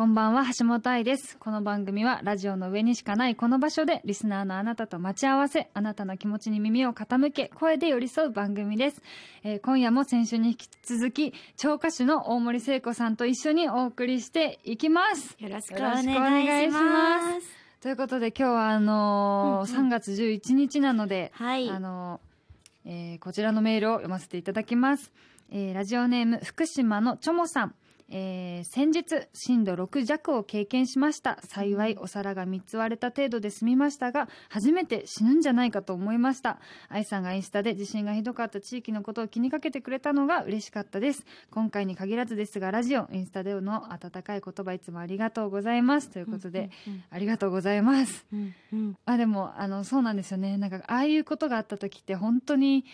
こんばんは橋本愛ですこの番組はラジオの上にしかないこの場所でリスナーのあなたと待ち合わせあなたの気持ちに耳を傾け声で寄り添う番組です、えー今夜も先週に引き続き超歌手の大森聖子さんと一緒にお送りしていきますよろしくお願いし願いしまます。ということで今日はあのーうんうん3月11日なので、はい。あの、えーこちらのメールを読ませていただきます。えーラジオネーム福島のちょもさん。えー先日震度6弱を経験しました。幸いお皿が3つ割れた程度で済みましたが初めて死ぬんじゃないかと思いました。愛さんがインスタで地震がひどかった地域のことを気にかけてくれたのが嬉しかったです。今回に限らずですがラジオインスタでの温かい言葉いつもありがとうございます。ということで、ありがとうございます。うんうん。あでもあのそうなんですよね。なんかああいうことがあった時って本当に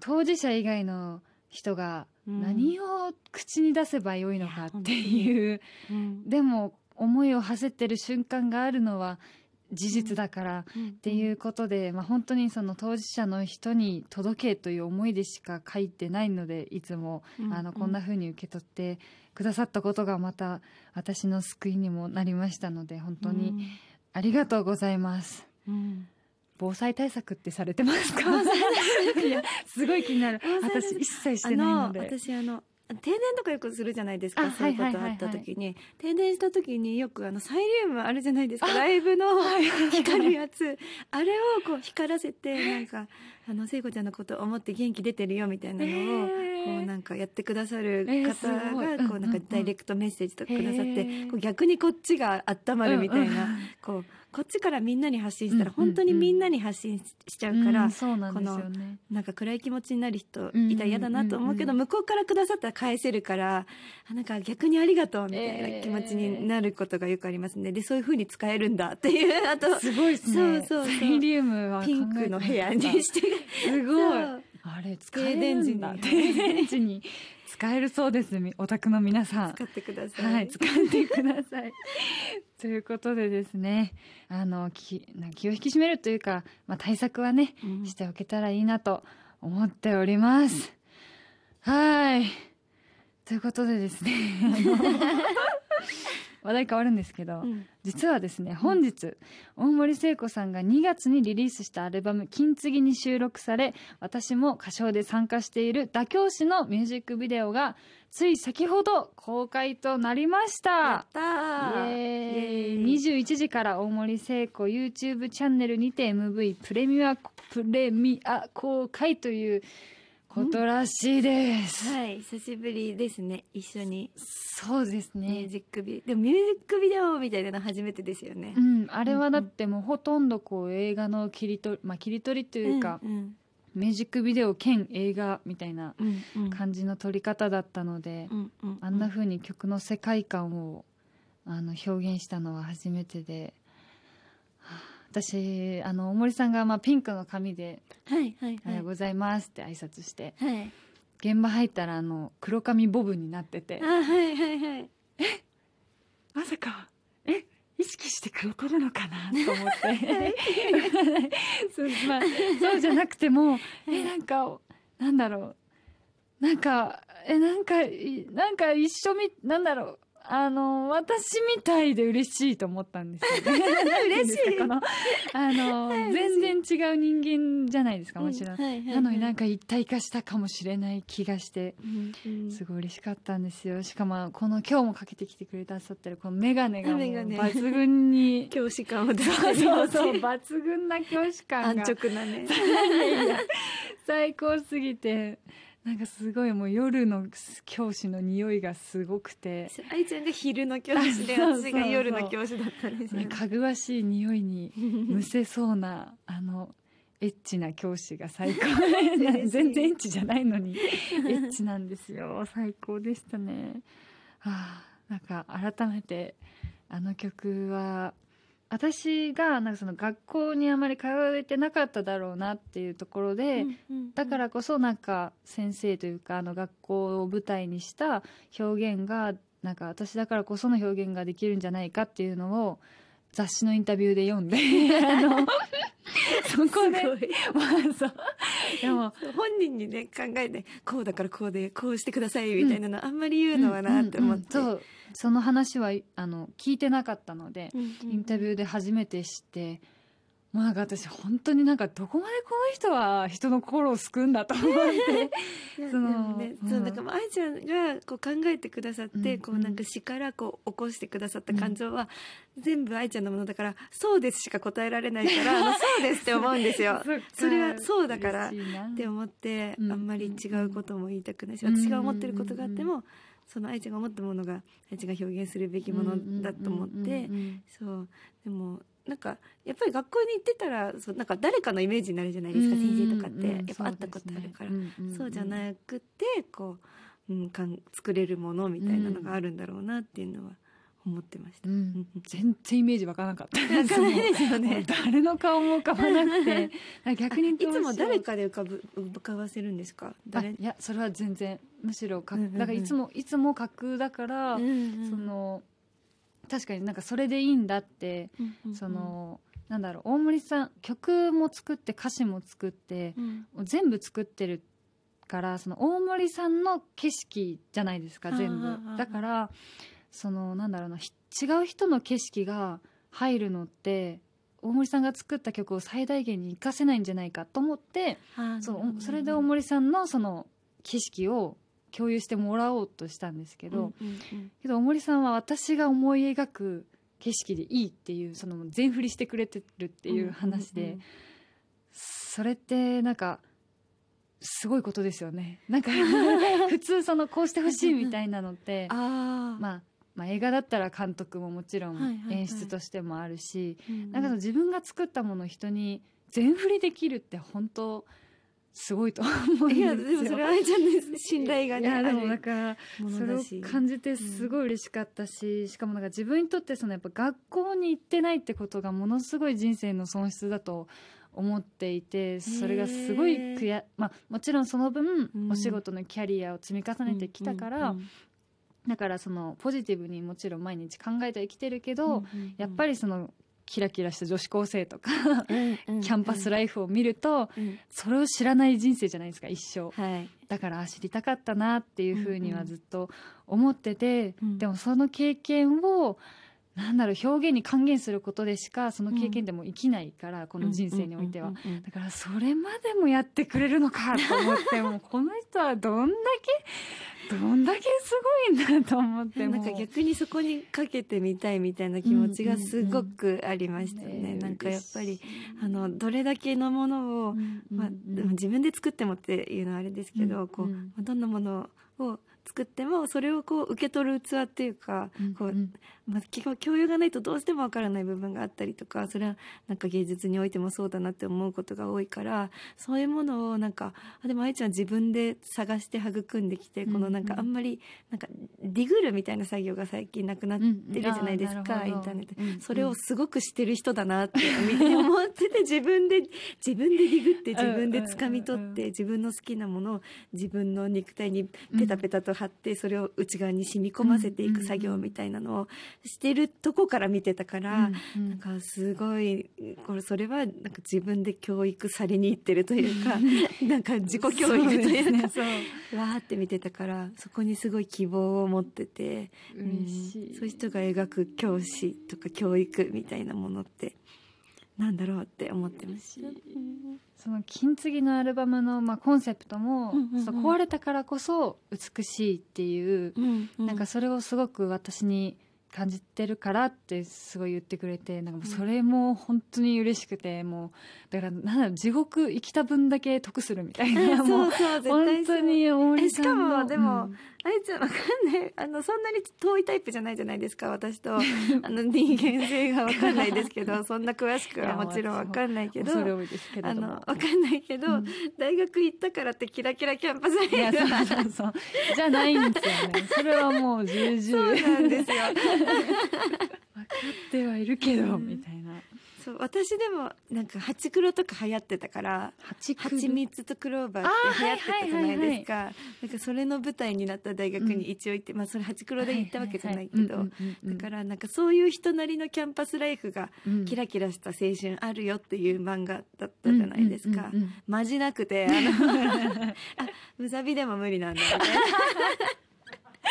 当事者以外の人がうん何を口に出せばよいのかっていう、うん。でも思いを馳せてる瞬間があるのは事実だからうん。っていうことで、まあ、本当にその当事者の人に届けという思いでしか書いてないのでいつもうん。あのこんな風に受け取ってくださったことがまた私の救いにもなりましたので本当にありがとうございます。うん防災対策ってされてますか？いやすごい気になる。私一切しあてないのので私あの停電とかよくするじゃないですあかそういうことあった時に。停電した時によくあのサイリウムあるじゃないですか。あライブの光るやつ。あれをこう光らせてなんかあの聖子ちゃんのことを思って元気出てるよみたいなのをこうなんかやってくださる方がこうなんかダイレクトメッセージとかくださっへてー。こう逆にこっちが温まるみたいなこうこっちからみんなに発信したら本当にみんなに発信ししちゃうからうんそうなんか暗い気持ちになる人うんいたら嫌だなと思うけど、うん向こうからくださったら返せるからあなんか逆にありがとうみたいな気持ちになることがよくありますね。でそういう風に使えるんだっていうあとすごいですね。そうそうそう。サイリウムはピンクの部屋にして。すごいあれ使えるんだ。停電時に。使えるそうですみお宅の皆さん。使ってください、はい、使ってください。ということでですね、あの、きな気を引き締めるというか、まあ、対策はね、うん。しておけたらいいなと思っております。はい。ということでですね、話題変わるんですけど、うん。実はですね本日大森聖子さんが2月にリリースしたアルバム「金継ぎ」に収録され私も歌唱で参加している妥協師のミュージックビデオがつい先ほど公開となりましやたったー。イエーイ。21時から大森聖子 YouTube チャンネルにて MV プレミアプレミア公開ということらしいです、はい久しぶりですね。一緒に。そうですね。ミュージックビでもミュージックビデオみたいなの初めてですよね。う、ん、あれはだってもうほとんどこう映画の切り取り、まあ、切り取りというか、うんミュージックビデオ兼映画みたいなうんうん。感じの撮り方だったので、うんうんあんな風に曲の世界観をあの表現したのは初めてで、はあ私あの大森さんがまあピンクの髪ではいはい「おはようはございます」って挨拶していはい。現場入ったらあの黒髪ボブになってて。あはいはいはい。まさかえ意識してくれてるのかな？と思って。そう,、まあ、そうじゃなくてもえなんかなんだろう。なんかえなんかいなんか一緒みなんだろうあの私みたいで嬉しいと思ったんですよ、ね、嬉しいこのあのはい全然違う人間じゃないですかもちろん、うんはいはいはい。なのになんか一体化したかもしれない気がしてうんうんすごい嬉しかったんですよ。しかもこの今日もかけてきてくれたさってるこの眼鏡がもう眼鏡抜群に。教師感を出そうるそうそう抜群な教師感安が直なね。最高すぎてなんかすごいもう夜の教師の匂いがすごくて。愛ちゃんが昼の教師で私が夜の教師だったんですよ。かぐわしい匂いにむせそうなあのエッチな教師が最高。全然。エッチじゃないのに。エッチなんですよ。最高でしたね。はあなんか改めてあの曲は私がなんかその学校にあまり通えてなかっただろうなっていうところで、だからこそなんか先生というかあの学校を舞台にした表現がなんか私だからこその表現ができるんじゃないかっていうのを雑誌のインタビューで読んであの そこでまあそうでも本人にね考えてこうだからこうでこうしてくださいみたいなのあんまり言うのはなって思って、うんうんうん。そう。その話はあの聞いてなかったので、うんうん。インタビューで初めて知ってもうなんか私本当になんかどこまでこの人は人の心を救うんだと思って。そのうん。そうだから愛ちゃんがこう考えてくださって、うん。こうなんか詩からこう起こしてくださった感情は、全部愛ちゃんのものだから「そうです」しか答えられないから そうですって思うんですよ。それはそうだからって思って、うんあんまり違うことも言いたくないし、うん。私が思ってることがあっても、その愛ちゃんが思ったものが愛ちゃんが表現するべきものだと思って、そう。でもなんかやっぱり学校に行ってたらそうなんか誰かのイメージになるじゃないですか、先生とかって、うんうんやっぱ会ったことあるから、そうんんん。そうじゃなくてこう、うん、かん作れるものみたいなのがあるんだろうなっていうのは思ってました。うんうん。全然イメージわからなかった。ないですよ もうね。誰の顔も浮かばなくて。逆にいつも誰かかで浮かぶ浮かばせるんですか？誰？いやそれは全然むしろか、うんうんうん。だからいつもいつも架空だから、うんうん。その確かになんかそれでいいんだって、うんうんうん。そのなんだろう大森さん曲も作って歌詞も作ってうん。全部作ってるからその大森さんの景色じゃないですか全部。だからそのなんだろうなひ違う人の景色が入るのって大森さんが作った曲を最大限に活かせないんじゃないかと思ってそうそれで大森さんのその景色を共有してもらおうとしたんですけど、けど大森さんは私が思い描く景色でいいっていうその全振りしてくれてるっていう話で、それってなんかすごいことですよね。なんか 普通そのこうしてほしいみたいなのって あー。まあまあ映画だったら監督ももちろん演出としてもあるし、うんなんか自分が作ったものを人に全振りできるって本当すごいと思うんですよ。いやでもそれは愛ちゃんの信頼がねいやでもあるだかそれを感じてすごい嬉しかったし、しかもなんか自分にとってそのやっぱ学校に行ってないってことがものすごい人生の損失だと思っていてそれがすごい悔や、まあ、もちろんその分、うん。お仕事のキャリアを積み重ねてきたから、うんうんだからそのポジティブにもちろん毎日考えては生きてるけど、うんうんうん。やっぱりそのキラキラした女子高生とか、キャンパスライフを見るとうん。それを知らない人生じゃないですか一生。はい。だからあ知りたかったなっていうふうにはずっと思ってて、うん。でもその経験をなんだろう表現に還元することでしかその経験でも生きないから、この人生においては、うんうんうんうんだからそれまでもやってくれるのかと思ってもうこの人はどんだけどんだけすごいんだと思っても。なんか逆にそこにかけてみたいみたいな気持ちがすごくありましたよね。ねなんかやっぱりあのどれだけのものを、まあ、でも自分で作ってもっていうのはあれですけど、こううんうん。まあどんなものを作ってもそれをこう受け取る器っていうか、こうまあ、基本教養がないとどうしてもわからない部分があったりとかそれはなんか芸術においてもそうだなって思うことが多いからそういうものをなんかあでも愛ちゃん自分で探して育んできて、このなんかあんまりなんかディグルみたいな作業が最近なくなってるじゃないですか、うんインターネットそれをすごくしてる人だなって思ってて自分で自分でディグって自分で掴み取って自分の好きなものを自分の肉体にペタペタと貼ってそれを内側に染み込ませていく作業みたいなのをしてるとこから見てたから、うんうん。なんかすごいこれそれはなんか自分で教育されに行ってるというかなんか自己教育というかそうわーって見てたからそこにすごい希望を持ってて、うん。そういう人が描く教師とか教育みたいなものってなんだろうって思ってました。その金継ぎのアルバムの、まあ、コンセプトも、うんうんうん。壊れたからこそ美しいっていう、うんうん。なんかそれをすごく私に感じてるからってすごい言ってくれてなんかもうそれも本当に嬉しくてもうだからなんだろう地獄生きた分だけ得するみたいなもう そうそう絶本当に大森さんしかもでもうん。あいちゃんわかんない。あのそんなに遠いタイプじゃないじゃないですか私と。あの人間性がわかんないですけど そんな詳しくはもちろんわかんないけど恐れ多いですけどものわかんないけど、うん。大学行ったからってキラキラキャンパスいやそうそうそう。じゃないんですよね。それはもう重々。そうなんですよ ってはいるけど、みたいな。そう私でもなんかハチクロとか流行ってたから蜂蜂蜜とクローバーって流行ってたじゃないですか。なんかそれの舞台になった大学に一応行って、まあそれハチクロで行ったわけじゃないけどだからなんかそういう人なりのキャンパスライフがキラキラした青春あるよっていう漫画だったじゃないですか、まじなくてあの あむさびでも無理なんだよね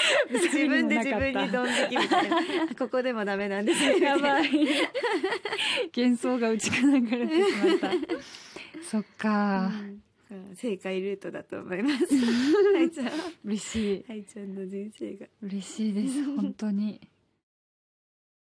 自分で自分にドン引きみたいな。ここでもダメなんですよやばい。幻想が打ち砕かれてしまった。そっか、うん、正解ルートだと思います。はいちゃん。嬉しい。はいちゃんの人生が。嬉しいです。本当に